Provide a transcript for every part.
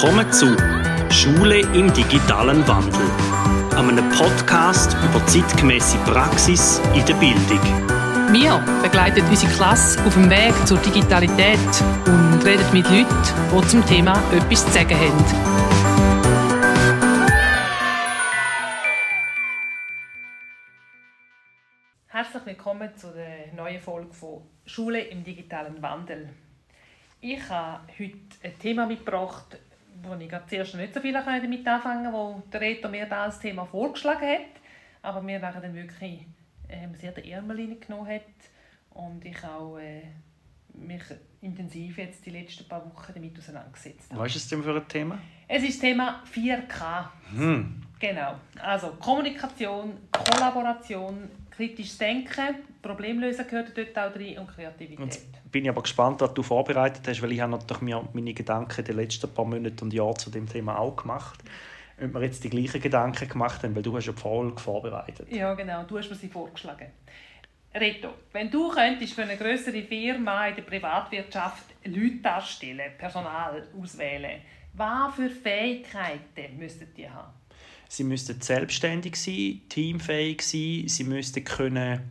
Willkommen zu Schule im digitalen Wandel, einem Podcast über zeitgemäße Praxis in der Bildung. Wir begleiten unsere Klasse auf dem Weg zur Digitalität und reden mit Leuten, die zum Thema etwas zu sagen haben. Herzlich willkommen zu der neuen Folge von Schule im digitalen Wandel. Ich habe heute ein Thema mitgebracht, wo ich zuerst nicht so viel damit anfangen konnte, wo der Reto mir da als Thema vorgeschlagen hat, aber mir nachher dann wirklich ähm, sehr den Ärmel genommen hat und ich auch äh, mich intensiv jetzt die letzten paar Wochen damit auseinandergesetzt habe. Was ist es denn für ein Thema? Es ist das Thema 4K. Hm. Genau. Also Kommunikation, Kollaboration, kritisches Denken, Problemlösen gehört dort auch drin und Kreativität. Jetzt bin ich aber gespannt, was du vorbereitet hast, weil ich habe natürlich mir meine Gedanken die letzten paar Monate und Jahre zu dem Thema auch gemacht. Ob wir jetzt die gleichen Gedanken gemacht haben, weil du hast ja die Folge vorbereitet. Ja, genau. Du hast mir sie vorgeschlagen. Reto, wenn du könntest für eine größere Firma in der Privatwirtschaft Leute darstellen, Personal auswählen, was für Fähigkeiten müsstet ihr haben? Sie müssten selbstständig sein, teamfähig sein, sie müssten können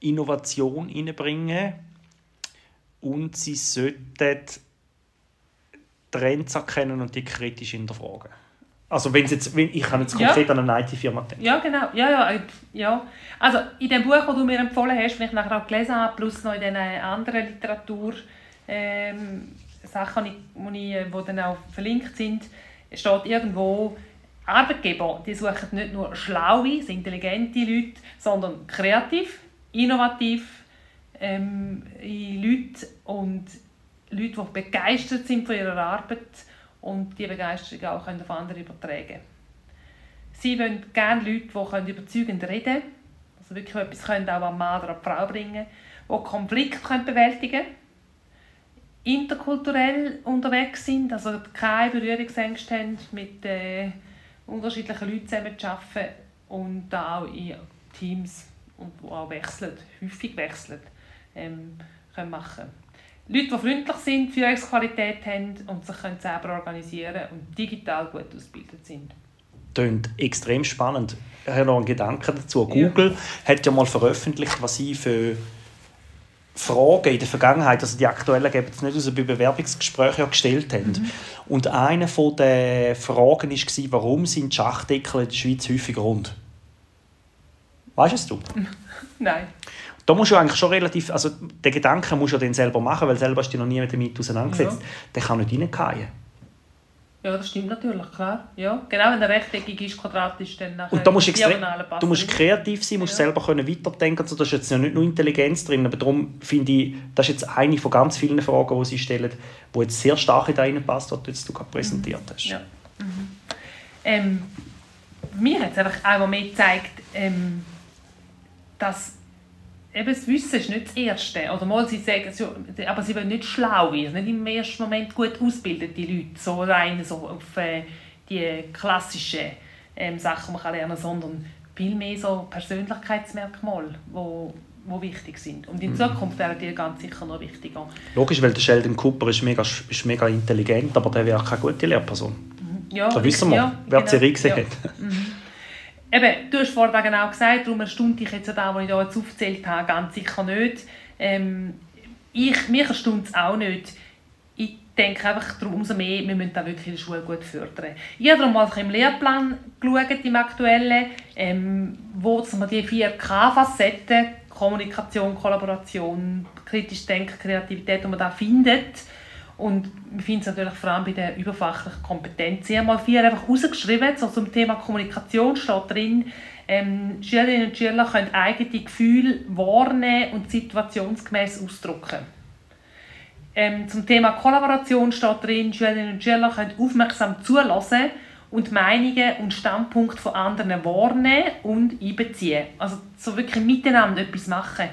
Innovation hineinbringen und sie sollten Trends erkennen und die kritisch hinterfragen. Also wenn jetzt, wenn, ich kann jetzt konkret ja. an eine IT-Firma denken. Ja, genau. Ja, ja, ja. Also in dem Buch, das du mir empfohlen hast, wenn ich nachher auch gelesen habe, plus noch in den anderen Literatur ähm, Sachen, die, die dann auch verlinkt sind, steht irgendwo, Arbeitgeber die suchen nicht nur schlaue, intelligente Leute, sondern kreativ, innovativ ähm, Leute und Leute, die begeistert sind von ihrer Arbeit und diese Begeisterung auch können auf andere übertragen können. Sie wollen gerne Leute, die überzeugend reden können, also wirklich etwas können auch am Mann oder an die Frau bringen die Konflikte bewältigen können, interkulturell unterwegs sind, also keine Berührungsängste haben, mit äh, unterschiedlichen Leuten zusammen zu arbeiten und auch in Teams, und die auch wechseln, häufig wechseln, ähm, können machen Leute, die freundlich sind, Führungsqualität haben und sich können selber organisieren und digital gut ausgebildet sind. Klingt extrem spannend. Ich habe noch einen Gedanken dazu. Google ja. hat ja mal veröffentlicht, was sie für Fragen in der Vergangenheit, also die aktuellen geben es nicht aus, bei Bewerbungsgesprächen gestellt haben. Mhm. Und eine der Fragen war, warum sind Schachdeckel in der Schweiz häufig rund? Weißt du es? Nein. Da musst du eigentlich schon relativ, also den Gedanken musst du dann selber machen, weil selber hast du dich noch nie damit auseinandergesetzt. Ja. Der kann nicht reingehen. Ja, das stimmt natürlich, klar. Ja, genau, wenn er rechteckig ist, quadratisch, dann nachher Und da musst du, extrem, du musst kreativ sein, musst ja. selber können weiterdenken. Also, da ist jetzt nicht nur Intelligenz drin, aber darum finde ich, das ist jetzt eine von ganz vielen Fragen, die sie stellen, die jetzt sehr stark in da passt, was du jetzt gerade präsentiert hast. Ja. Mhm. Ähm, mir hat es einfach einmal mehr gezeigt, ähm, dass eben das Wissen ist nicht das Erste. Oder mal, sie sagen, aber sie wollen nicht schlau werden, nicht im ersten Moment gut ausgebildete Leute, so rein so auf äh, die klassischen ähm, Sachen man kann lernen, sondern vielmehr so Persönlichkeitsmerkmale, wo wo wichtig sind. Und in mhm. Zukunft wären die ganz sicher noch wichtiger. Logisch, weil der Sheldon Cooper ist mega, ist mega intelligent, aber der wäre keine gute Lehrperson. Mhm. Ja, da wissen wir, ja, wer genau, die Serie gesehen ja. hat. Mhm. Eben, du hast vorhin genau gesagt, darum erstaunt dich jetzt da, was ich hier jetzt aufgezählt habe, ganz sicher nicht. Ähm, ich, mich erstaunt es auch nicht. Ich denke einfach, darum umso mehr, wir müssen da wirklich der Schule gut fördern. Ich habe mal im Lehrplan geschaut, im aktuellen, ähm, wo man die vier K-Facetten, Kommunikation, Kollaboration, kritisch Denken, Kreativität, die man da findet, und wir finden es natürlich vor allem bei der überfachlichen Kompetenz. Ich habe mal vier einfach rausgeschrieben, so zum Thema Kommunikation steht drin, ähm, Schülerinnen und Schüler können eigene Gefühle wahrnehmen und situationsgemäß ausdrücken. Ähm, zum Thema Kollaboration steht drin, Schülerinnen und Schüler können aufmerksam zulassen und Meinungen und Standpunkte von anderen wahrnehmen und einbeziehen. Also so wirklich miteinander etwas machen.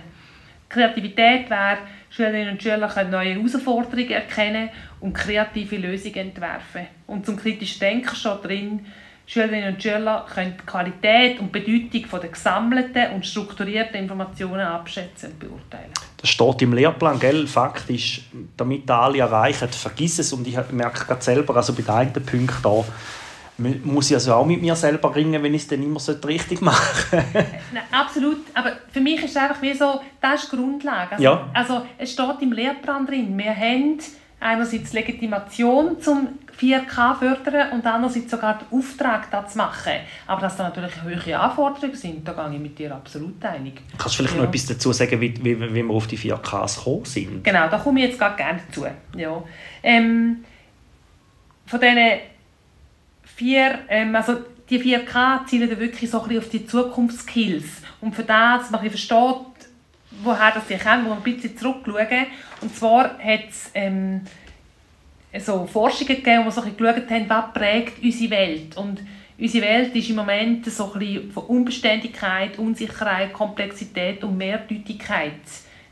Kreativität wäre, Schülerinnen und Schüler können neue Herausforderungen erkennen und kreative Lösungen entwerfen. Und zum kritischen Denken steht drin, Schülerinnen und Schüler können die Qualität und Bedeutung der gesammelten und strukturierten Informationen abschätzen und beurteilen. Das steht im Lehrplan, gell? Fakt ist, damit alle erreichen, vergiss es. Und ich merke gerade selber, also bei den einen Punkten da, muss ich also auch mit mir selber ringen, wenn ich es dann immer so richtig mache. Nein, absolut. Aber für mich ist es einfach wie so, das ist die Grundlage. Also, ja. also es steht im Lehrplan drin, wir haben einerseits Legitimation zum 4K fördern und andererseits sogar den Auftrag das zu machen. Aber dass da natürlich hohe Anforderungen sind, da gehe ich mit dir absolut einig. Kannst du vielleicht ja. noch etwas dazu sagen, wie, wie, wie wir auf die 4Ks gekommen sind? Genau, da komme ich jetzt gerade gerne dazu. Ja. Ähm, von diesen vier, ähm, also die 4K zielen wirklich so auf die Zukunftskills. Und für das, man versteht, woher das sie kommen, wo wir ein bisschen zurückschauen. Und zwar hat es ähm, so Forschungen gegeben, die so geschaut haben, was prägt unsere Welt. Und unsere Welt ist im Moment so ein von Unbeständigkeit, Unsicherheit, Komplexität und Mehrdeutigkeit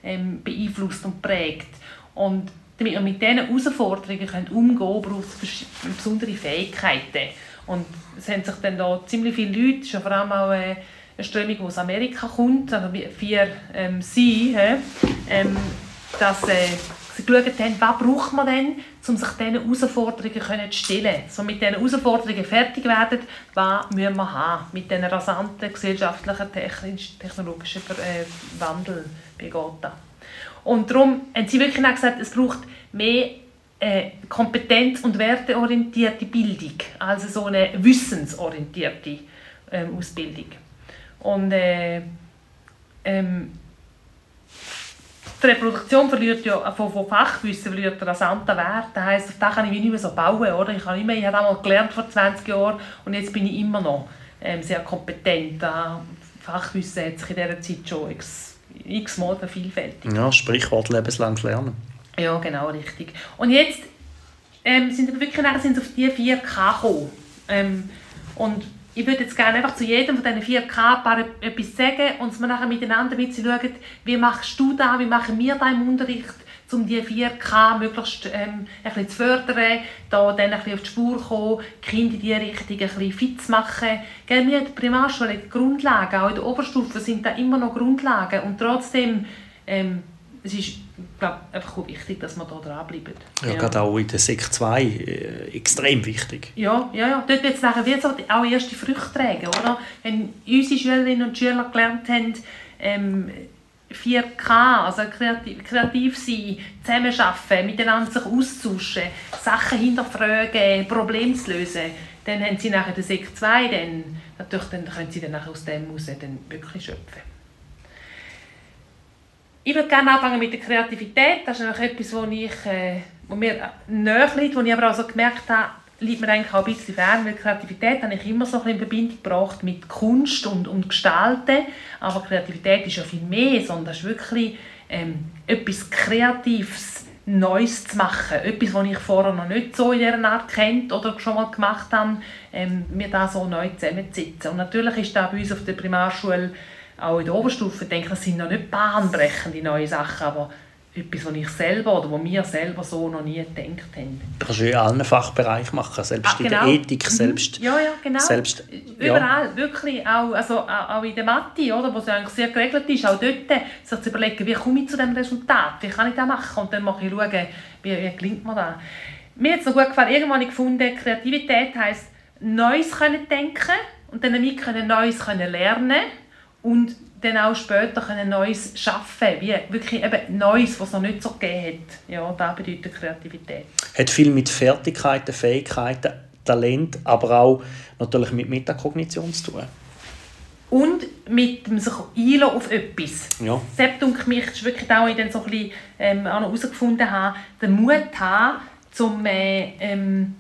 ähm, beeinflusst und prägt. Und damit wir mit diesen Herausforderungen können umgehen können, braucht es besondere Fähigkeiten. Und es haben sich dann da ziemlich viele Leute, schon vor allem auch äh, eine Strömung, die aus Amerika kommt, also vier ähm, Sie, ähm, dass äh, sie geschaut haben, was braucht man denn, um sich diesen Herausforderungen zu stellen. So mit diesen Herausforderungen fertig werden, was müssen wir haben mit diesen rasanten gesellschaftlichen, technologischen äh, Wandel bei Gotha. Und darum haben sie wirklich gesagt, es braucht mehr äh, kompetenz- und werteorientierte Bildung, also so eine wissensorientierte ähm, Ausbildung. Und äh, ähm, die Reproduktion verliert ja von, von Fachwissen verliert rasanten Wert. Das heisst, auf das kann ich nicht mehr so bauen. Oder? Ich, habe immer, ich habe einmal gelernt vor 20 Jahren und jetzt bin ich immer noch ähm, sehr kompetent. Das Fachwissen hat sich in dieser Zeit schon x Mal vervielfältigt. Ja, Sprichwort lebenslanges Lernen. Ja, genau, richtig. Und jetzt ähm, sind wir wirklich sind auf die 4K gekommen. Ähm, und ich würde jetzt gerne einfach zu jedem von diesen 4K etwas sagen und wir nachher miteinander schauen, wie machst du das, wie machen wir das im Unterricht, um die 4K möglichst ähm, ein bisschen zu fördern, da dann ein bisschen auf die Spur kommen, die Kinder in diese Richtung ein bisschen fit zu machen. Gell, wir in der Primarschule die Grundlagen, auch in der Oberstufe sind da immer noch Grundlagen und trotzdem ähm, es ist glaub, einfach auch wichtig, dass wir da dranbleiben. Ja, ja. gerade auch in der Sek 2 äh, extrem wichtig. Ja, ja, ja. Dort wird es nachher auch erste Früchte tragen, oder? Wenn unsere Schülerinnen und Schüler gelernt haben, ähm, 4K, also kreativ, kreativ sein, zusammenarbeiten, miteinander sich austauschen, Sachen hinterfragen, Probleme zu lösen, dann haben sie nachher den Sek 2, dann, natürlich, dann können sie dann aus dem heraus dann wirklich schöpfen. Ich würde gerne anfangen mit der Kreativität. Das ist etwas, ich, äh, mir näher liegt, wo ich aber auch so gemerkt habe, liegt mir eigentlich auch ein bisschen fern, weil Kreativität habe ich immer so ein in Verbindung gebracht mit Kunst und, und Gestalten. Aber Kreativität ist ja viel mehr, sondern das ist wirklich ähm, etwas Kreatives, Neues zu machen. Etwas, was ich vorher noch nicht so in dieser Art kennt oder schon mal gemacht habe, ähm, mir da so neu zusammenzusetzen. Und natürlich ist da bei uns auf der Primarschule auch in der Oberstufe denke das sind noch nicht bahnbrechende neue Sachen, aber etwas, was ich selber oder was wir selber so noch nie gedacht haben. Das kannst du in allen Fachbereichen machen, selbst ah, genau. in der genau. Ethik, mhm. selbst... Ja, ja, genau. Selbst, Überall, ja. wirklich, auch, also, auch in der Mathe, oder, wo es eigentlich sehr geregelt ist, auch dort sich zu überlegen, wie komme ich zu diesem Resultat, wie kann ich das machen und dann mache ich schauen, wie, wie gelingt mir das. Mir hat es noch gut gefallen, irgendwann habe ich gefunden, Kreativität heisst, Neues können denken und dann damit können Neues können lernen und dann auch später können Neues schaffen wie wirklich eben Neues, was es noch nicht so gegeben hat. Ja, das bedeutet Kreativität. Hat viel mit Fertigkeiten, Fähigkeiten, Talent, aber auch natürlich mit Metakognition zu tun. Und mit dem sich einlassen auf etwas. Ja. Selbst denke mich, ist wirklich auch ich dann so ein bisschen ähm, herausgefunden habe, den Mut haben, um äh, ähm,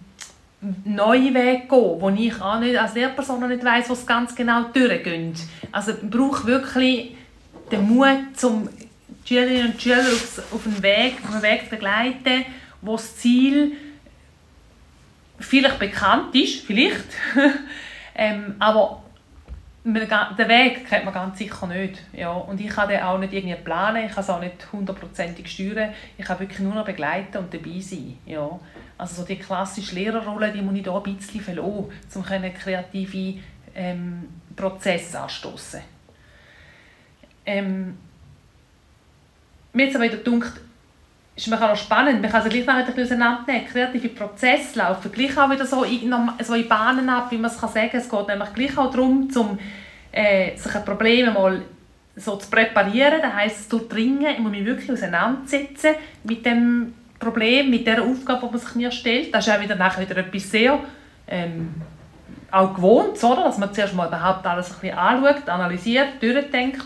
neue Wege gehen, wo ich auch nicht, als Lehrperson nicht weiss, was ganz genau durchgeht. Also ich brauche wirklich den Mut, um die Schülerinnen und Schüler auf, auf, einen Weg, auf einen Weg zu begleiten, wo das Ziel vielleicht bekannt ist, vielleicht, ähm, aber den Weg kennt man ganz sicher nicht. Ja, und ich kann den auch nicht irgendwie planen, ich kann es auch nicht hundertprozentig steuern. Ich kann wirklich nur noch begleiten und dabei sein. Ja. Also so die klassische Lehrerrolle, die muss ich hier ein bisschen verlassen, um kreative ähm, Prozesse anstoßen. Ähm, mir jetzt aber wieder gedacht, ist mir auch spannend, man kann sie gleich ein auseinandernehmen. Kreative Prozesse laufen gleich auch wieder so in, so in Bahnen ab, wie man es kann sagen kann. Es geht nämlich gleich auch darum, zum, äh, sich ein Problem mal so zu präparieren. Das heisst, es tut dringen, ich muss mich wirklich auseinandersetzen mit dem Problem, mit der Aufgabe, die man sich mir stellt. Das ist auch wieder, nachher wieder etwas sehr ähm, auch gewohnt, oder? dass man zuerst mal überhaupt alles ein bisschen anschaut, analysiert, durchdenkt.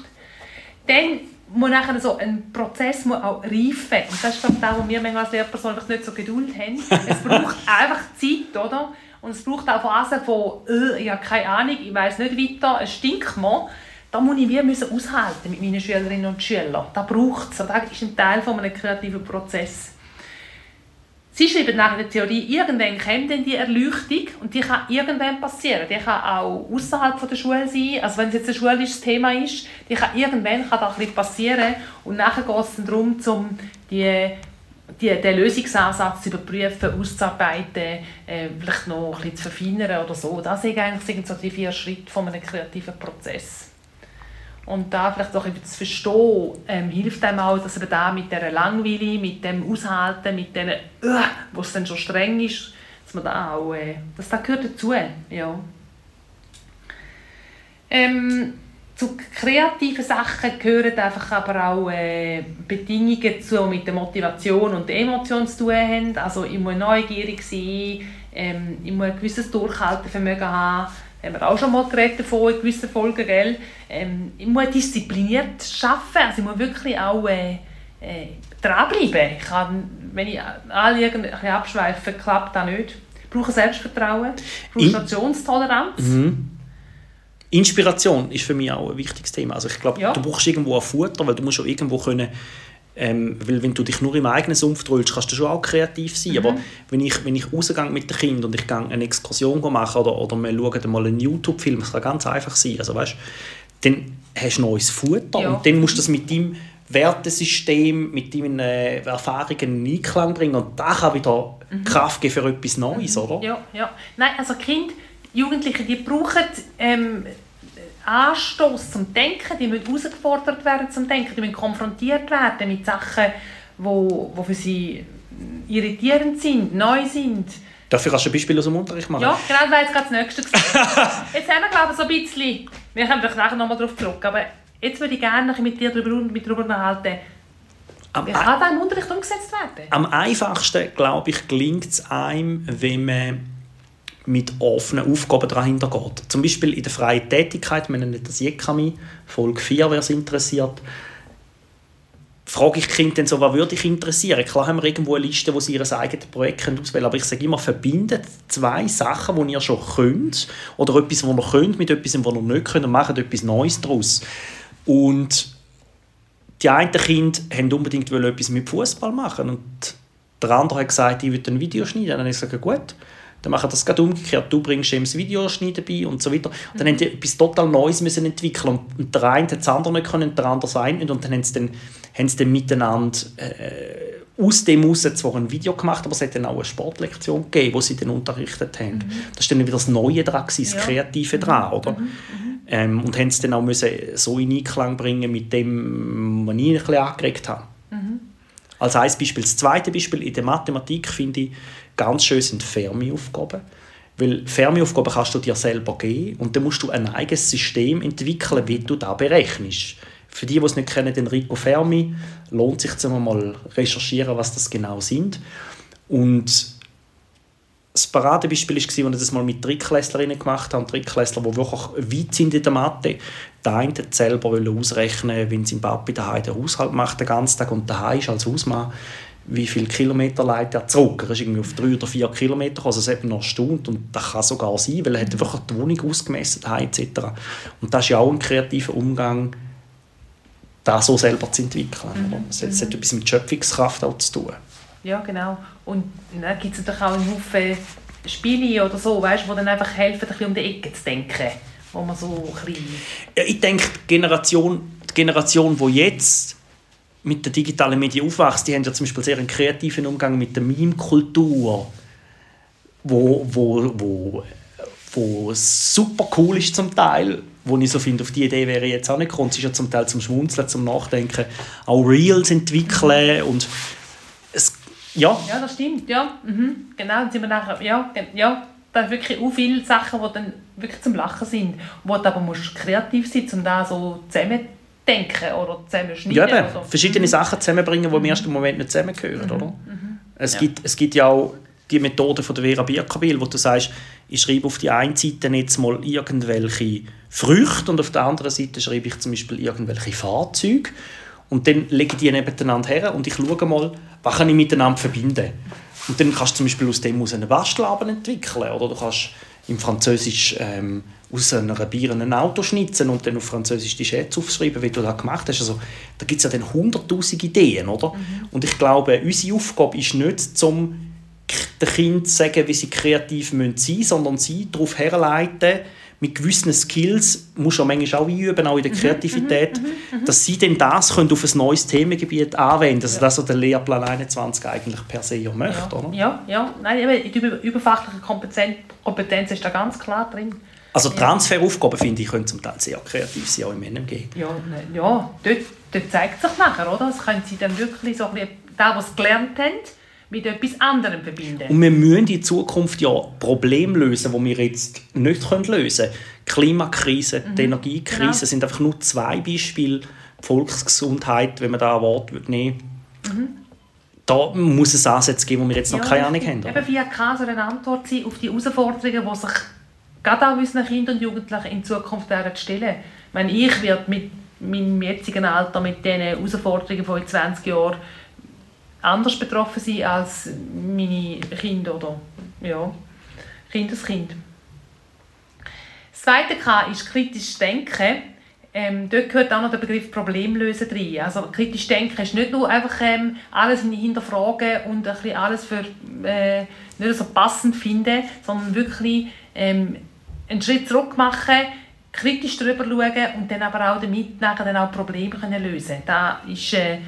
Dann muss nachher so ein Prozess muss auch reifen. Und das ist das, wo wir manchmal als Lehrperson nicht so Geduld haben. Es braucht einfach Zeit, oder? Und es braucht auch Phasen von, äh, ich habe keine Ahnung, ich weiß nicht weiter, es stinkt mir. Da muss ich wie müssen aushalten mit meinen Schülerinnen und Schülern. Da braucht es. Das ist ein Teil von einem kreativen Prozess. Sie schreiben nach der Theorie, irgendwann kommt dann die Erleuchtung und die kann irgendwann passieren. Die kann auch außerhalb der Schule sein, also wenn es jetzt ein schulisches Thema ist, die kann irgendwann kann das ein passieren und nachher geht es darum, um die, die, den Lösungsansatz zu überprüfen, auszuarbeiten, äh, vielleicht noch ein bisschen zu verfeinern oder so. Das sind eigentlich so die vier Schritte von einem kreativen Prozess. Und da vielleicht auch zu verstehen, ähm, hilft einem auch, dass man da mit dieser Langweile, mit dem Aushalten, mit dem, äh, wo es dann schon streng ist, dass man da auch, äh, dass das gehört dazu, ja. Ähm, zu kreativen Sachen gehören einfach aber auch äh, Bedingungen dazu, die mit der Motivation und der Emotion zu tun haben. Also ich muss neugierig sein, ähm, ich muss ein gewisses Durchhaltevermögen haben, haben wir auch schon mal geredet davon in gewissen Folgen, gell? Ähm, ich muss diszipliniert arbeiten, also ich muss wirklich auch äh, äh, dranbleiben. Ich kann, wenn ich alle irgendwie abschweife, klappt das nicht. Ich brauche Selbstvertrauen, Frustrationstoleranz. Mhm. Inspiration ist für mich auch ein wichtiges Thema. Also ich glaube, ja. du brauchst irgendwo ein Futter, weil du musst auch irgendwo können ähm, weil wenn du dich nur im eigenen Sumpf drückst, kannst du schon auch kreativ sein. Mhm. Aber wenn ich, wenn ich rausgehe mit den Kindern und ich gehe eine Exkursion machen oder, oder wir schauen mal einen YouTube-Film, das kann ganz einfach sein, also weißt, dann hast du neues Futter ja. und dann musst du das mit deinem Wertesystem, mit deinen äh, Erfahrungen in Einklang bringen und das kann wieder mhm. Kraft geben für etwas Neues, mhm. oder? Ja, ja. Nein, also Kinder, Jugendliche, die brauchen ähm, Anstoß zum Denken, die müssen herausgefordert werden zum Denken, die müssen konfrontiert werden mit Sachen, die wo, wo für sie irritierend sind, neu sind. Dafür kannst du ein Beispiel aus dem Unterricht machen. Ja, genau, das wäre jetzt gerade das Nächste. jetzt haben wir, glaube ich, so ein bisschen, wir kommen nachher nochmal darauf zurück, aber jetzt würde ich gerne mit dir darüber, mit darüber unterhalten, wie kann das im Unterricht umgesetzt werden? Am einfachsten, glaube ich, gelingt es einem, wenn man mit offenen Aufgaben dahinter geht. Zum Beispiel in der freien Tätigkeit, wir nennen das Jekami, Folge 4, wer es interessiert, frage ich Kind dann so, was würde ich interessieren? Klar haben wir irgendwo eine Liste, wo sie ihr eigenes Projekt auswählen aber ich sage immer, verbindet zwei Sachen, die ihr schon könnt oder etwas, was ihr könnt mit etwas, was ihr nicht könnt und macht etwas Neues daraus. Und die einen Kinder wollten unbedingt etwas mit Fußball machen und der andere hat gesagt, ich würde ein Video schneiden. Dann habe ich gesagt, gut, dann machen das gerade umgekehrt. Du bringst ihm das Videoschneiden bei und so weiter. Und dann mhm. haben die etwas total Neues müssen entwickeln und der eine hat das andere nicht können, der andere das eine nicht. Und dann haben sie dann, haben sie dann miteinander äh, aus dem heraus zwar ein Video gemacht, aber es hat dann auch eine Sportlektion gegeben, wo sie dann unterrichtet haben. Mhm. Das war dann wieder das Neue dran, das ja. Kreative dran, mhm. oder? Mhm. mhm. Ähm, und haben es dann auch müssen so in Einklang bringen mit dem, was ich ein bisschen angeregt habe. Mhm. Als ein Beispiel. Das zweite Beispiel in der Mathematik finde ich ganz schön sind Fermi-Aufgaben. Weil Fermi-Aufgaben kannst du dir selber geben und dann musst du ein eigenes System entwickeln, wie du da berechnest. Für die, die es nicht kennen, den Rico Fermi, lohnt sich zu mal recherchieren, was das genau sind. Und das Paradebeispiel war, als ich das mal mit Drittklässlerinnen gemacht habe, Drittklässler, die wirklich weit sind in der Mathe. Der eine hat selber ausrechnen, wenn sein Papi daheim den Haushalt macht den ganzen Tag und daheim ist als Hausmann, wie viele Kilometer leitet er zurück. Er ist irgendwie auf drei oder vier Kilometer, also es eben noch Stunde und das kann sogar sein, weil er hat einfach die Wohnung ausgemessen etc. Und das ist ja auch ein kreativer Umgang, das so selber zu entwickeln. Mhm. Es hat etwas mit Schöpfungskraft auch zu tun. Ja, genau. Und dann gibt es natürlich auch einen Haufen Spiele oder so, weißt, die dann einfach helfen, ein bisschen um die Ecke zu denken. Wo man so ein bisschen ich denke, die Generation, die Generation, die jetzt mit den digitalen Medien aufwächst, die haben ja zum Beispiel sehr einen kreativen Umgang mit der Meme-Kultur, wo, wo, wo, wo super cool ist zum Teil, wo ich so finde, auf die Idee wäre ich jetzt auch nicht gekommen. Es ist ja zum Teil zum Schmunzeln, zum Nachdenken, auch Reels entwickeln und es, ja. Ja, das stimmt, ja. Mhm. Genau, dann sind wir nachher, ja, ja, da sind wirklich auch viele Sachen, die dann wirklich zum Lachen sind, wo du aber musst kreativ sein, um da so zusammendenken oder zusammenschneiden. Ja, oder so. verschiedene mhm. Sachen zusammenbringen, die im ersten Moment nicht zusammengehören, mhm. oder? Mhm. Es, ja. gibt, es gibt ja auch die Methode von der Vera Birkabil, wo du sagst, ich schreibe auf die einen Seite jetzt mal irgendwelche Früchte und auf der anderen Seite schreibe ich zum Beispiel irgendwelche Fahrzeuge und dann lege ich die nebeneinander her und ich schaue mal, was kann ich miteinander verbinden. Und dann kannst du zum Beispiel aus dem aus einen Bastelabend entwickeln oder du kannst im Französisch ähm, aus einer Bier ein Auto schnitzen und dann auf Französisch die Schätze aufschreiben, wie du das gemacht hast. Also, da gibt es ja dann hunderttausend Ideen, oder? Mhm. Und ich glaube, unsere Aufgabe ist nicht, zum den Kindern zu sagen, wie sie kreativ sein müssen, sondern sie darauf herleiten, mit gewissen Skills, muss man manchmal auch üben, auch in der mhm, Kreativität, mhm, mhm, dass sie dann das können auf ein neues Themengebiet anwenden können. Also das, was der Lehrplan 21 eigentlich per se ja möchte, ja. oder? Ja, ja. Nein, die überfachliche Kompetenz, Kompetenz ist da ganz klar drin. Also Transferaufgaben, finde ich, können zum Teil sehr kreativ sein, auch im NMG. Ja, ne, ja dort, dort zeigt sich nachher, oder? Das können sie dann wirklich so ein bisschen, das, was sie gelernt haben, mit etwas anderem verbinden. Und wir müssen in Zukunft ja Probleme lösen, die wir jetzt nicht lösen können. Die Klimakrise, mhm. die Energiekrise genau. sind einfach nur zwei Beispiele. Die Volksgesundheit, wenn man da ein Wort nehmen mhm. Da muss es Ansätze geben, wo wir jetzt noch ja, keine Ahnung haben. Eben via K soll eine Antwort sein auf die Herausforderungen, die sich gerade auch unseren Kindern und Jugendlichen in Zukunft stellen Ich meine, ich werde mit meinem jetzigen Alter, mit diesen Herausforderungen von 20 Jahren anders betroffen sein als meine Kinder oder ja, Kindeskind. Das zweite K ist kritisch denken. Ähm, dort gehört auch noch der Begriff Problemlösen rein. Also kritisch denken ist nicht nur einfach ähm, alles hinterfragen und ein bisschen alles für äh, nicht so passend finden, sondern wirklich ähm, einen Schritt zurück machen, kritisch darüber schauen und dann aber auch damit nachher dann auch Probleme können lösen. Da ist äh,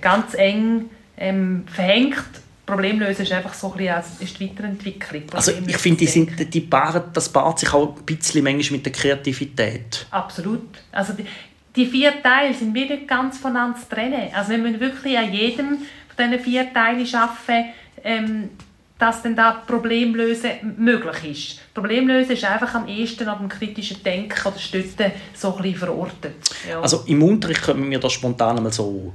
ganz eng ähm, verhängt. Problemlösen ist einfach so ein bisschen ist die Weiterentwicklung. Also ich finde, die sind, die paaren, das paart sich auch ein bisschen manchmal mit der Kreativität. Absolut. Also die, die vier Teile sind nicht ganz voneinander zu trennen. Also wir müssen wirklich an jedem von diesen vier Teilen arbeiten, ähm, dass dann da Problemlösen möglich ist. Problemlösen ist einfach am ehesten ab dem kritischen Denken oder Stützen so ein bisschen verortet. Ja. Also im Unterricht können wir das spontan mal so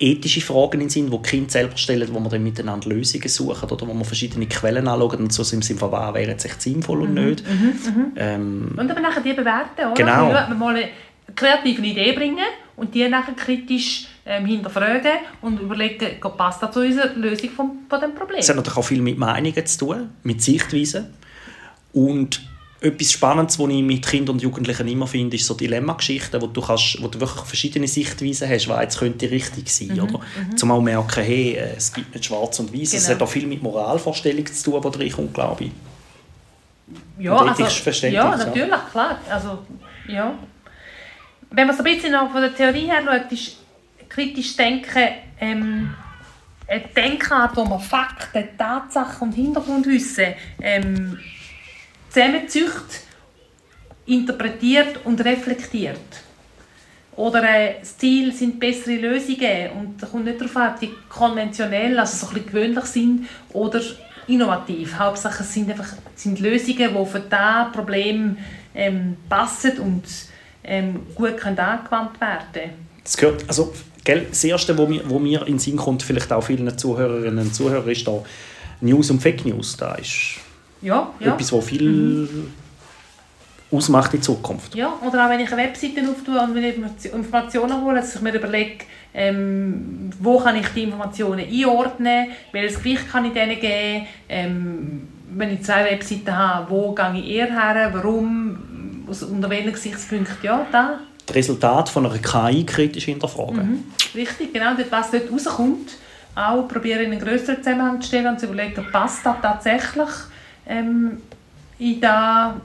ethische Fragen in Sinn, die die Kinder selber stellen, wo man dann miteinander Lösungen suchen oder wo man verschiedene Quellen anschauen und so im Sinne von, was wäre jetzt echt sinnvoll und mhm, nicht. Mhm, mhm. Ähm, und aber nachher die bewerten, oder? Genau. Also, mal eine kreative Idee bringen und die nachher kritisch ähm, hinterfragen und überlegen, passt das zu unserer Lösung von, von dem Problem. Es hat natürlich auch viel mit Meinungen zu tun, mit Sichtweisen und etwas Spannendes, was ich mit Kindern und Jugendlichen immer finde, ist so Dilemma-Geschichten, wo du, kannst, wo du wirklich verschiedene Sichtweisen hast, was jetzt könnte richtig sein. Mhm, oder? Mhm. Zum auch merken, hey, äh, es gibt nicht schwarz und weiß. Genau. Es hat auch viel mit Moralvorstellungen zu tun, die reinkommt, glaube ich. Ja, also, ja, natürlich, ja. klar. Also, ja. Wenn man so ein bisschen noch von der Theorie her schaut, ist kritisch denken ähm, eine Denkart, wo man Fakten, Tatsachen und Hintergrundwissen ähm, zusammenzüchtet, interpretiert und reflektiert. Oder äh, das Ziel sind bessere Lösungen und da kommt nicht darauf an, ob die konventionell, also so ein gewöhnlich sind oder innovativ. Hauptsache es sind einfach sind Lösungen, die für das Problem ähm, passen und ähm, gut können angewandt werden Das gehört, also, gell, das Erste, was mir, mir in den Sinn kommt, vielleicht auch vielen Zuhörerinnen und Zuhörern, ist da News und Fake News. Da ist ja, ja. Etwas, was viel mhm. ausmacht in Zukunft. Ja, oder auch wenn ich eine Webseite auftue und mir Informationen hole, dass ich mir überlege, ähm, wo kann ich die Informationen einordnen, welches Gewicht kann ich denen geben, ähm, wenn ich zwei Webseiten habe, wo gehe ich eher her, warum, unter welchen Gesichtspunkten, ja, da. Das Resultat von einer KI kritisch hinterfragen. Mhm. Richtig, genau, was dort rauskommt, auch probieren in einen größeren Zusammenhang zu stellen und zu überlegen, passt das tatsächlich ähm, in da,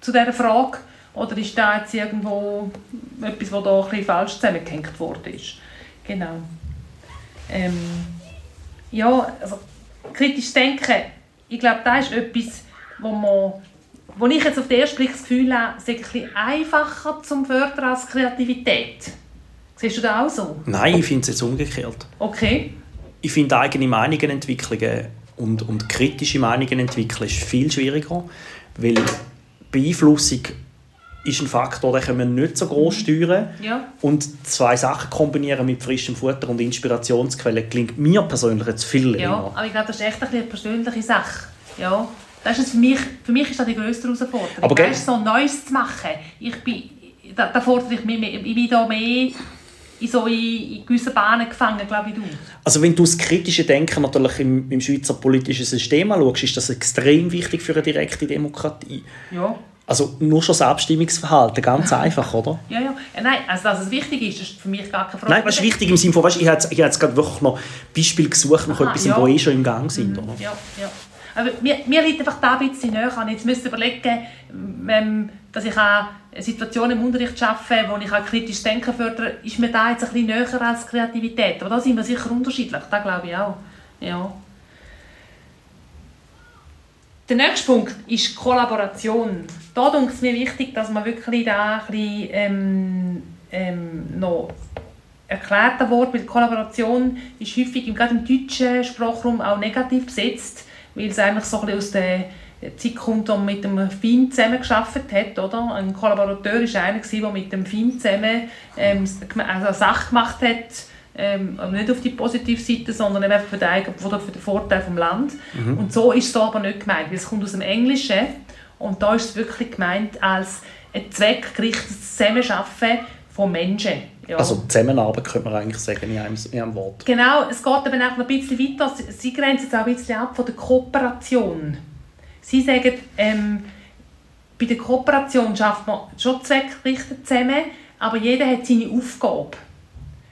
zu dieser Frage? Oder ist da jetzt irgendwo etwas, was da ein falsch zusammengehängt worden ist? Genau. Ähm, ja, also kritisch denken, ich glaube, das ist etwas, wo man wo ich jetzt auf den ersten Blick das Gefühl habe, es ist ein bisschen einfacher zum Fördern als Kreativität. Siehst du das auch so? Nein, ich finde es jetzt umgekehrt. Okay. Ich finde eigene Meinungen entwickeln und, und kritische Meinungen entwickeln ist viel schwieriger, weil Beeinflussung ist ein Faktor, den können wir nicht so groß Mhm. steuern. Ja. Und zwei Sachen kombinieren mit frischem Futter und Inspirationsquellen klingt mir persönlich jetzt viel Ja, länger. aber ich glaube, das ist echt eine persönliche Sache. Ja. Das ist für, mich, für mich ist das die grösste Herausforderung. Aber weißt, so Neues zu machen. Ich bin, da, da fordere ich mich ich bin da mehr in so in, in gewissen Bahnen gefangen, glaube ich, du. Also wenn du das kritische Denken natürlich im, im Schweizer politischen System anschaust, ist das extrem wichtig für eine direkte Demokratie. Ja. Also nur schon das Abstimmungsverhalten, ganz einfach, oder? Ja, ja. ja nein, also dass es wichtig ist, ist für mich gar keine Frage. Nein, das ist wichtig im Sinne von, weißt, ich habe jetzt, ich habe jetzt gerade wirklich noch Beispiele gesucht, nach Aha, etwas, ja. Mhm. die eh schon im Gang sind. Oder? Ja, ja. Aber mir, mir liegt einfach da ein bisschen näher an. Jetzt müsste ich überlegen, ähm, dass ich auch Situationen im Unterricht arbeite, wo ich auch kritisches Denken fördere, ist mir da jetzt ein bisschen näher als Kreativität. Aber da sind wir sicher unterschiedlich, das glaube ich auch. Ja. Der nächste Punkt ist Kollaboration. Da denke es mir wichtig, dass man wirklich da ein bisschen, ähm, ähm, noch erklärter Wort, weil Kollaboration ist häufig gerade im deutschen Sprachraum auch negativ besetzt, weil es eigentlich so ein bisschen aus der Zeit kommt, wo man mit dem Feind zusammengearbeitet hat. Oder? Ein Kollaborateur war einer, gewesen, der mit dem Feind zusammen ähm, also eine Sache gemacht hat, ähm, aber nicht auf die positive Seite, sondern eben einfach für den, eigenen- für den Vorteil des Land. Und so ist es aber nicht gemeint, weil es kommt aus dem Englischen und da ist es wirklich gemeint als ein zweckgerichtetes Zusammenarbeiten von Menschen. Ja. Also Zusammenarbeit könnte man eigentlich sagen in einem, in einem Wort. Genau, es geht eben auch noch ein bisschen weiter. Sie- grenzen jetzt auch ein bisschen ab von der Kooperation. Sie sagen, ähm, bei der Kooperation schafft man schon zweckgerichtet zusammen, aber jeder hat seine Aufgabe.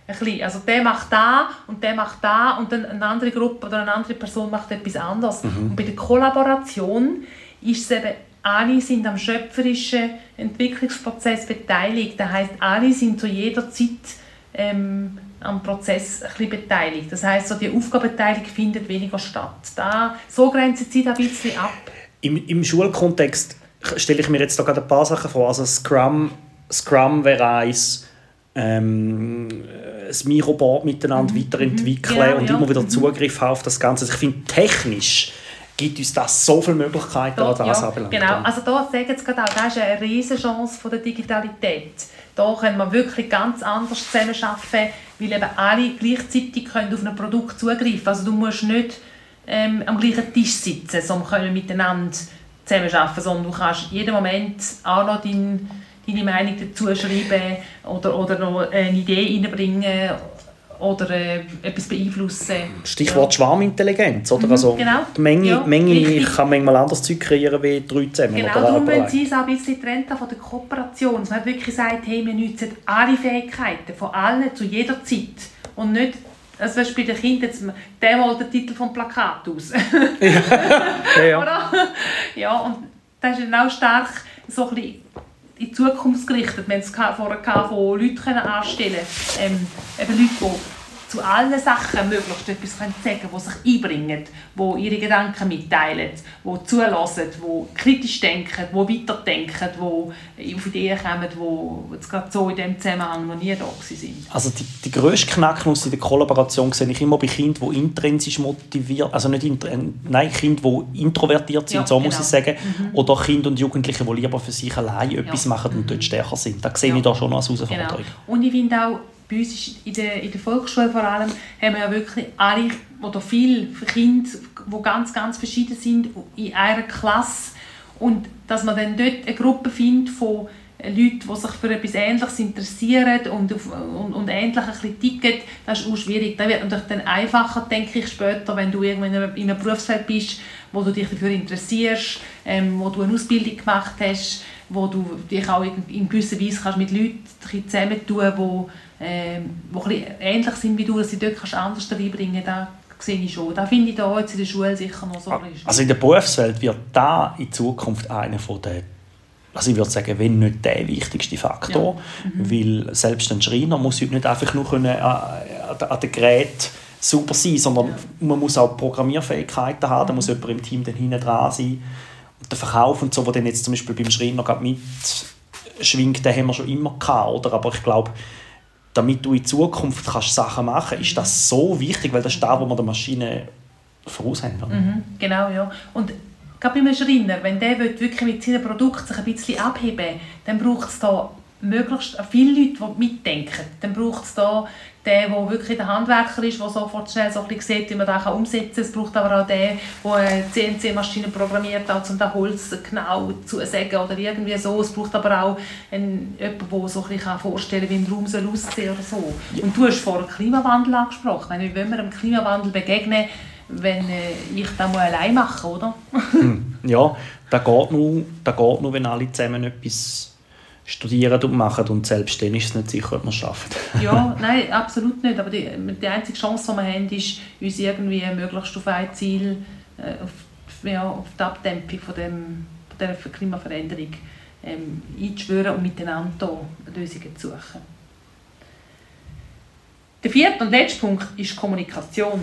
Ein bisschen. Also der macht da und der macht da und dann eine andere Gruppe oder eine andere Person macht etwas anderes. Und bei der Kollaboration ist es eben, alle sind am schöpferischen Entwicklungsprozess beteiligt. Das heißt, alle sind zu jeder Zeit ähm, am Prozess ein bisschen beteiligt. Das heißt, so die Aufgabenteilung findet weniger statt. Da, so grenzen sie da ein bisschen ab. Im, Im Schulkontext stelle ich mir jetzt da gerade ein paar Sachen vor. Also Scrum, Scrum wäre eins, ähm, das Miroboard miteinander weiterentwickeln Genau, und ja. immer wieder Zugriff haben auf das Ganze. Also ich finde, technisch gibt uns das so viele Möglichkeiten, Da, das ja, anbelangt. genau. Also da sagen sie gerade auch, das ist eine riesige Chance von der Digitalität. Da können wir wirklich ganz anders zusammenarbeiten, weil eben alle gleichzeitig können auf ein Produkt zugreifen Also du musst nicht ähm, am gleichen Tisch sitzen, sondern können miteinander zusammenarbeiten, sondern du kannst jeden Moment auch noch dein, deine Meinung dazu schreiben oder, oder noch eine Idee reinbringen oder äh, etwas beeinflussen. Stichwort Schwarmintelligenz, oder? Also genau. die Menge, Ja, Menge richtig. kann manchmal anders Zeug kreieren wie drei zusammen. Genau, oder darum müssen sie es auch ein bisschen trennen von der Kooperation. Dass man wirklich sagt, hey, wir nutzen alle Fähigkeiten von allen zu jeder Zeit. Und nicht, also Beispiel bei den Kindern, jetzt, der malt den Titel vom Plakat aus. Ja, ja. Oder? Ja, und das ist dann auch stark so ein bisschen in die Zukunft gerichtet. Wir haben es vorher von Leuten können anstellen ähm, eben Leute, die zu allen Sachen möglichst etwas sagen können, die sich einbringen, die ihre Gedanken mitteilen, die zulassen, die kritisch denken, die weiterdenken, die auf Ideen kommen, die jetzt gerade so in diesem Zusammenhang noch nie da waren. Also die, die grösste Knacknuss in der Kollaboration sehe ich immer bei Kindern, die intrinsisch motiviert, also nicht intr äh, nein, Kinder, die introvertiert sind, Ja, so muss genau. ich sagen, oder Kinder und Jugendliche, die lieber für sich allein etwas machen und dort stärker sind. Das sehe Ja. ich da schon als Genau. Herausforderung. Und ich finde auch, bei uns ist in der, in der Volksschule vor allem, haben wir ja wirklich alle, oder viele Kinder, die ganz, ganz verschieden sind, in einer Klasse. Und dass man dann dort eine Gruppe findet von Leuten, die sich für etwas Ähnliches interessieren und, und, und ähnlich ein bisschen ticken, das ist auch schwierig. Das wird natürlich dann einfacher, denke ich, später, wenn du irgendwann in einem, in einem Berufsfeld bist, wo du dich dafür interessierst, ähm, wo du eine Ausbildung gemacht hast, wo du dich auch in, in gewisser Weise kannst mit Leuten zusammentun kannst, ähm, die ein bisschen ähnlich sind wie du, dass sie dort kannst anders reinbringen kannst. Das sehe ich schon. Das finde ich da jetzt in der Schule sicher noch so. bisschen Also in der Berufswelt wird da in Zukunft einer von den also ich würde sagen, wenn nicht der wichtigste Faktor, weil selbst ein Schreiner muss heute nicht einfach nur können, äh, an, den Gerät super sein, sondern man muss auch Programmierfähigkeiten haben, da muss jemand im Team dann hinten dran sein der Verkauf und so, wo dann jetzt zum Beispiel beim Schreiner gerade mitschwingt, den haben wir schon immer gehabt, oder? Aber ich glaube, damit du in Zukunft kannst Sachen machen kannst, ist das so wichtig, weil das ist da, wo man der Maschine voraus haben. Mhm, genau, ja. Und gerade beim Schreiner, wenn der wirklich mit seinem Produkt sich ein bisschen abheben will, dann braucht es da möglichst viele Leute, die mitdenken. Dann braucht es da den, der wirklich der Handwerker ist, der sofort schnell so ein sieht, wie man das umsetzen kann. Es braucht aber auch den, der eine CNC-Maschine programmiert hat, um das Holz genau zu sagen oder irgendwie so. Es braucht aber auch einen, jemanden, der so ein bisschen vorstellen kann, wie ein Raum soll aussehen oder so. Und du hast vorhin Klimawandel angesprochen. Wie wollen wir dem Klimawandel begegnen, wenn äh, ich das mal allein mache, oder? Hm, ja, das geht, nur, das geht nur, wenn alle zusammen etwas studieren und machen und selbst dann ist es nicht sicher, ob man es schafft. ja, nein, absolut nicht. Aber die, die einzige Chance, die wir haben, ist, uns irgendwie möglichst auf ein Ziel, äh, auf, ja, auf die Abdämpfung von, dem, von dieser Klimaveränderung ähm, einzuschwören und miteinander Lösungen zu suchen. Der vierte und letzte Punkt ist Kommunikation.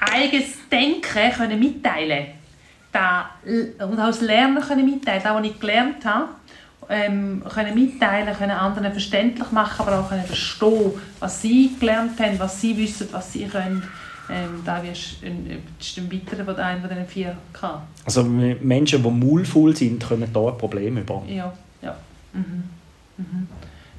Eigenes Denken können mitteilen. Da, und auch das Lernen können mitteilen. Das, was ich gelernt habe, ähm, können mitteilen, können anderen verständlich machen, aber auch können verstehen, was sie gelernt haben, was sie wissen, was sie können. Ähm, da wirst du ein, ein weiterer von einem von diesen vier kann. Also Menschen, die maulvoll sind, können da ein Problem über. Ja, ja. Mhm. Mhm.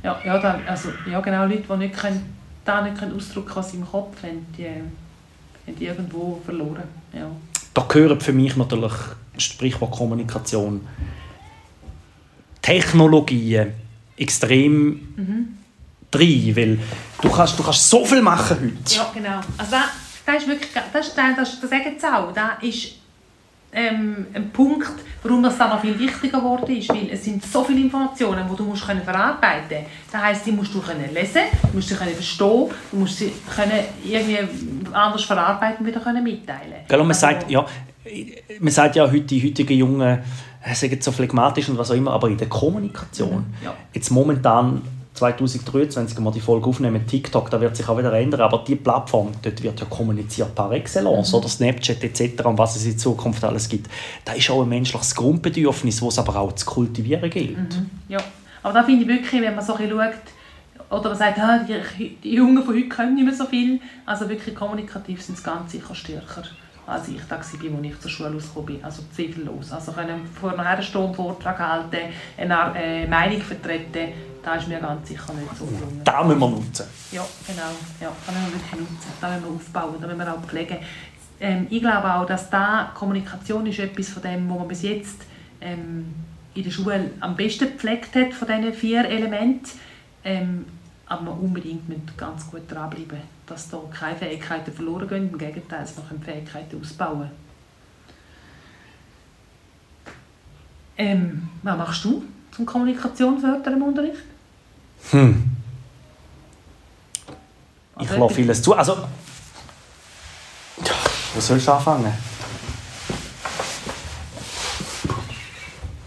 Ja, ja, da, also, ja, genau, Leute, die nicht können, da nicht können ausdrücken können, was sie im Kopf haben, die, haben die irgendwo verloren. Ja. Da gehört für mich natürlich Sprichwort Kommunikation Technologien extrem mhm. drin, weil du kannst, du kannst so viel machen heute. Ja, genau. Also das, das ist wirklich, das, das, das, das sagen sie auch, das ist ähm, ein Punkt, warum das dann noch viel wichtiger geworden ist, weil es sind so viele Informationen, die du musst können verarbeiten musst. Das heisst, die musst du können lesen, du musst sie können verstehen, du musst sie können irgendwie anders verarbeiten und wieder können mitteilen. Gell, und man also, sagt, ja, man sagt ja heute, die heutigen Jungen sagen so phlegmatisch und was auch immer, aber in der Kommunikation, mhm, ja. jetzt momentan 2023, wenn wir die Folge aufnehmen, TikTok, da wird sich auch wieder ändern, aber die Plattform, dort wird ja kommuniziert par excellence, mhm. oder Snapchat etc. und was es in Zukunft alles gibt. Da ist auch ein menschliches Grundbedürfnis, das es aber auch zu kultivieren gilt. Mhm. Ja, aber da finde ich wirklich, wenn man so ein schaut, oder man sagt, ah, die, die Jungen von heute können nicht mehr so viel, also wirklich kommunikativ sind sie ganz sicher stärker als ich da war, als ich zur Schule rausgekommen bin. Also zweifellos. Also können vor einer Stunde Vortrag halten, eine äh, Meinung vertreten, das ist mir ganz sicher nicht so gelungen. Das müssen wir nutzen. Ja, genau. Ja, das müssen wir wirklich nutzen. Das müssen wir aufbauen, das müssen wir auch pflegen. Ähm, ich glaube auch, dass da Kommunikation ist etwas von dem, was man bis jetzt ähm, in der Schule am besten gepflegt hat, von diesen vier Elementen. Ähm, aber man unbedingt ganz gut dranbleiben dass da keine Fähigkeiten verloren gehen. Im Gegenteil, man kann Fähigkeiten ausbauen. Ähm, was machst du zum Kommunikation fördern im Unterricht? Hm. Ich also, lasse vieles zu. Also, wo sollst du anfangen?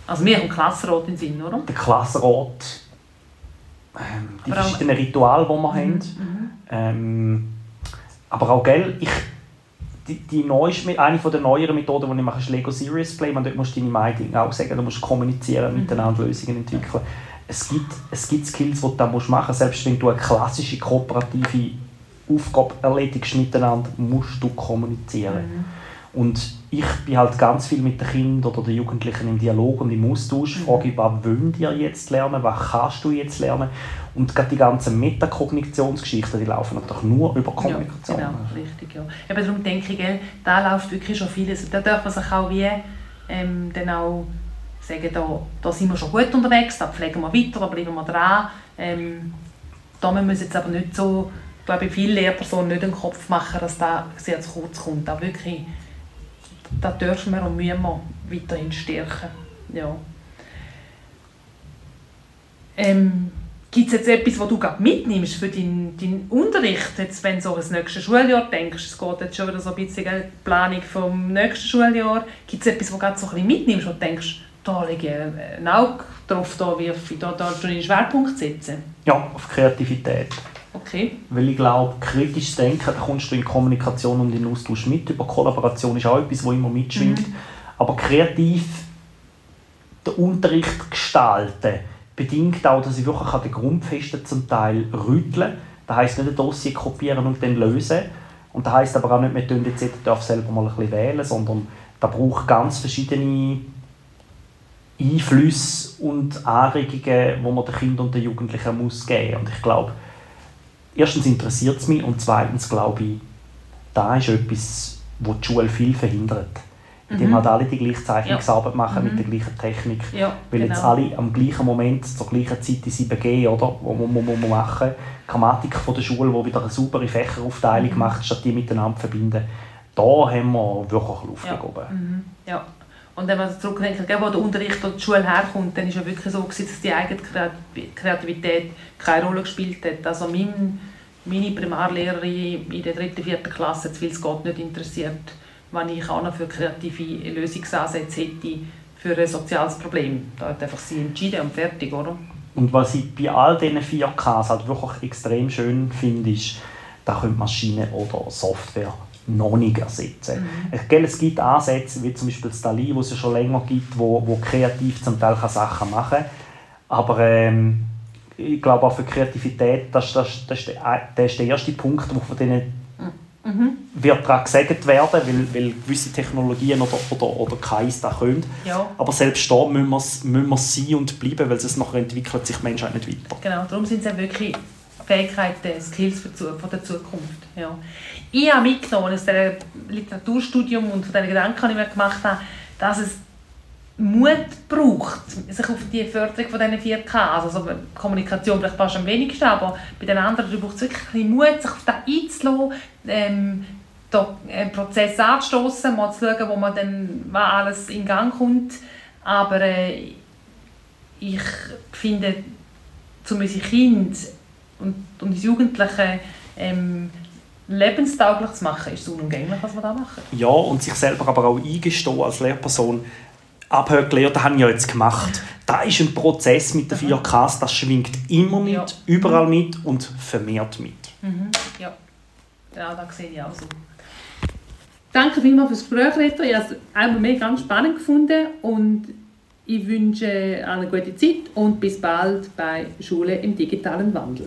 Also mir kommt Klassenrat in den Sinn, oder? Der Klassenrat die aber verschiedenen Rituale, die wir mhm. haben. Mhm. Ähm, aber auch, gell, ich, die, die neueste, eine der neueren Methoden, die ich mache, ist Lego Serious Play. Man, dort musst du deine Meinung auch sagen, du musst kommunizieren, mhm. miteinander Lösungen entwickeln. Es gibt, es gibt Skills, die du da machen musst. Selbst wenn du eine klassische kooperative Aufgabe erledigst miteinander, musst du kommunizieren. Mhm. Und ich bin halt ganz viel mit den Kindern oder den Jugendlichen im Dialog und im Austausch. Mhm. Frage ich, was wollen die jetzt lernen, was kannst du jetzt lernen? Und gerade die ganzen Metakognitionsgeschichten, die laufen natürlich nur über Kommunikation. Ja, genau, richtig. Ja. Eben darum denke ich, gell, da läuft wirklich schon vieles. Da darf man sich auch wie ähm, dann auch sagen, da, da sind wir schon gut unterwegs, da pflegen wir weiter, da bleiben wir dran. Ähm, da müssen wir jetzt aber nicht so, ich glaube, viele Lehrpersonen nicht den Kopf machen, dass das sehr zu kurz kommt. Da wirklich das dürfen wir und müssen wir weiterhin stärken. Ja. Ähm, Gibt es jetzt etwas, was du mitnimmst für deinen, deinen Unterricht, jetzt, wenn du so das nächste Schuljahr denkst? Es geht jetzt schon wieder so ein bisschen die Planung vom nächsten Schuljahr. Gibt es etwas, was du so ein bisschen mitnimmst und denkst, da lege ich ein Auge drauf, da wirf ich, da, da einen Schwerpunkt setzen? Ja, auf Kreativität. Okay. Weil ich glaube, kritisches Denken, da kommst du in Kommunikation und in Austausch mit. Über Kollaboration ist auch etwas, das immer mitschwingt. Mhm. Aber kreativ den Unterricht gestalten bedingt auch, dass ich wirklich an den Grundfesten zum Teil rüttle. Das heisst nicht ein Dossier kopieren und dann lösen. Und das heisst aber auch nicht, dürfen jetzt darf selber mal ein bisschen wählen, sondern da braucht ganz verschiedene Einflüsse und Anregungen, die man den Kindern und den Jugendlichen muss geben muss. Und ich glaube, erstens interessiert es mich und zweitens glaube ich, da ist etwas, was die Schule viel verhindert. Indem mhm. halt alle die gleiche Zeichnungsarbeit ja. machen mhm. mit der gleichen Technik. Ja, Weil genau. jetzt alle am gleichen Moment, zur gleichen Zeit die 7G, oder, wo man, wo man machen Grammatik von der Schule, die wieder eine saubere Fächeraufteilung mhm. macht, statt die miteinander zu verbinden. Da haben wir wirklich Luft ja. oben. Mhm. Ja. Und wenn man zurückdenkt, wo der Unterricht oder die Schule herkommt, dann es ja wirklich so, dass die eigene Kreativität keine Rolle gespielt hat. Also mein, meine Primarlehrerin in der dritten, vierten Klasse, weil es Gott nicht interessiert, was ich auch noch für kreative Lösungsansätze hätte für ein soziales Problem. Da hat einfach sie entschieden und fertig, oder? Und was ich bei all diesen 4Ks halt wirklich extrem schön finde, ist, da können Maschinen oder Software noch nicht ersetzen. Mhm. Ich, es gibt Ansätze, wie zum Beispiel das Dali, wo es ja schon länger gibt, wo, wo kreativ zum Teil Sachen machen kann. Aber ähm, ich glaube auch für Kreativität, das, das, das, ist der, das ist der erste Punkt, wo von denen mhm. wird daran gesagt werden, weil, weil gewisse Technologien oder, oder, oder KIs das können. Ja. Aber selbst da müssen wir, müssen wir sein und bleiben, weil es nachher entwickelt sich die Menschheit nicht weiter. Genau, darum sind es ja wirklich Fähigkeiten, Skills für die Zukunft. Ja. Ich habe mitgenommen aus dem Literaturstudium und von den Gedanken, die ich mir gemacht habe, dass es Mut braucht, sich auf die Förderung von diesen vier Ks, also Kommunikation vielleicht fast am wenigsten, aber bei den anderen braucht es wirklich Mut, sich auf das einzulassen, ähm, einen Prozess anzustoßen, mal zu schauen, wo man dann was alles in Gang kommt. Aber äh, ich finde, um unsere Kinder und, und unsere Jugendlichen ähm, lebenstauglich zu machen, ist es unumgänglich, was wir da machen. Ja, und sich selber aber auch eingestehen als Lehrperson, abhören gelernt, das habe ich ja jetzt gemacht. Da ist ein Prozess mit den 4Ks, das schwingt immer mit, ja. überall mit und vermehrt mit. Mhm. Ja. ja, das sehe ich auch so. Danke vielmals fürs Gespräch, Reto. Ich habe es einmal mehr ganz spannend gefunden und ich wünsche eine gute Zeit und bis bald bei Schule im digitalen Wandel.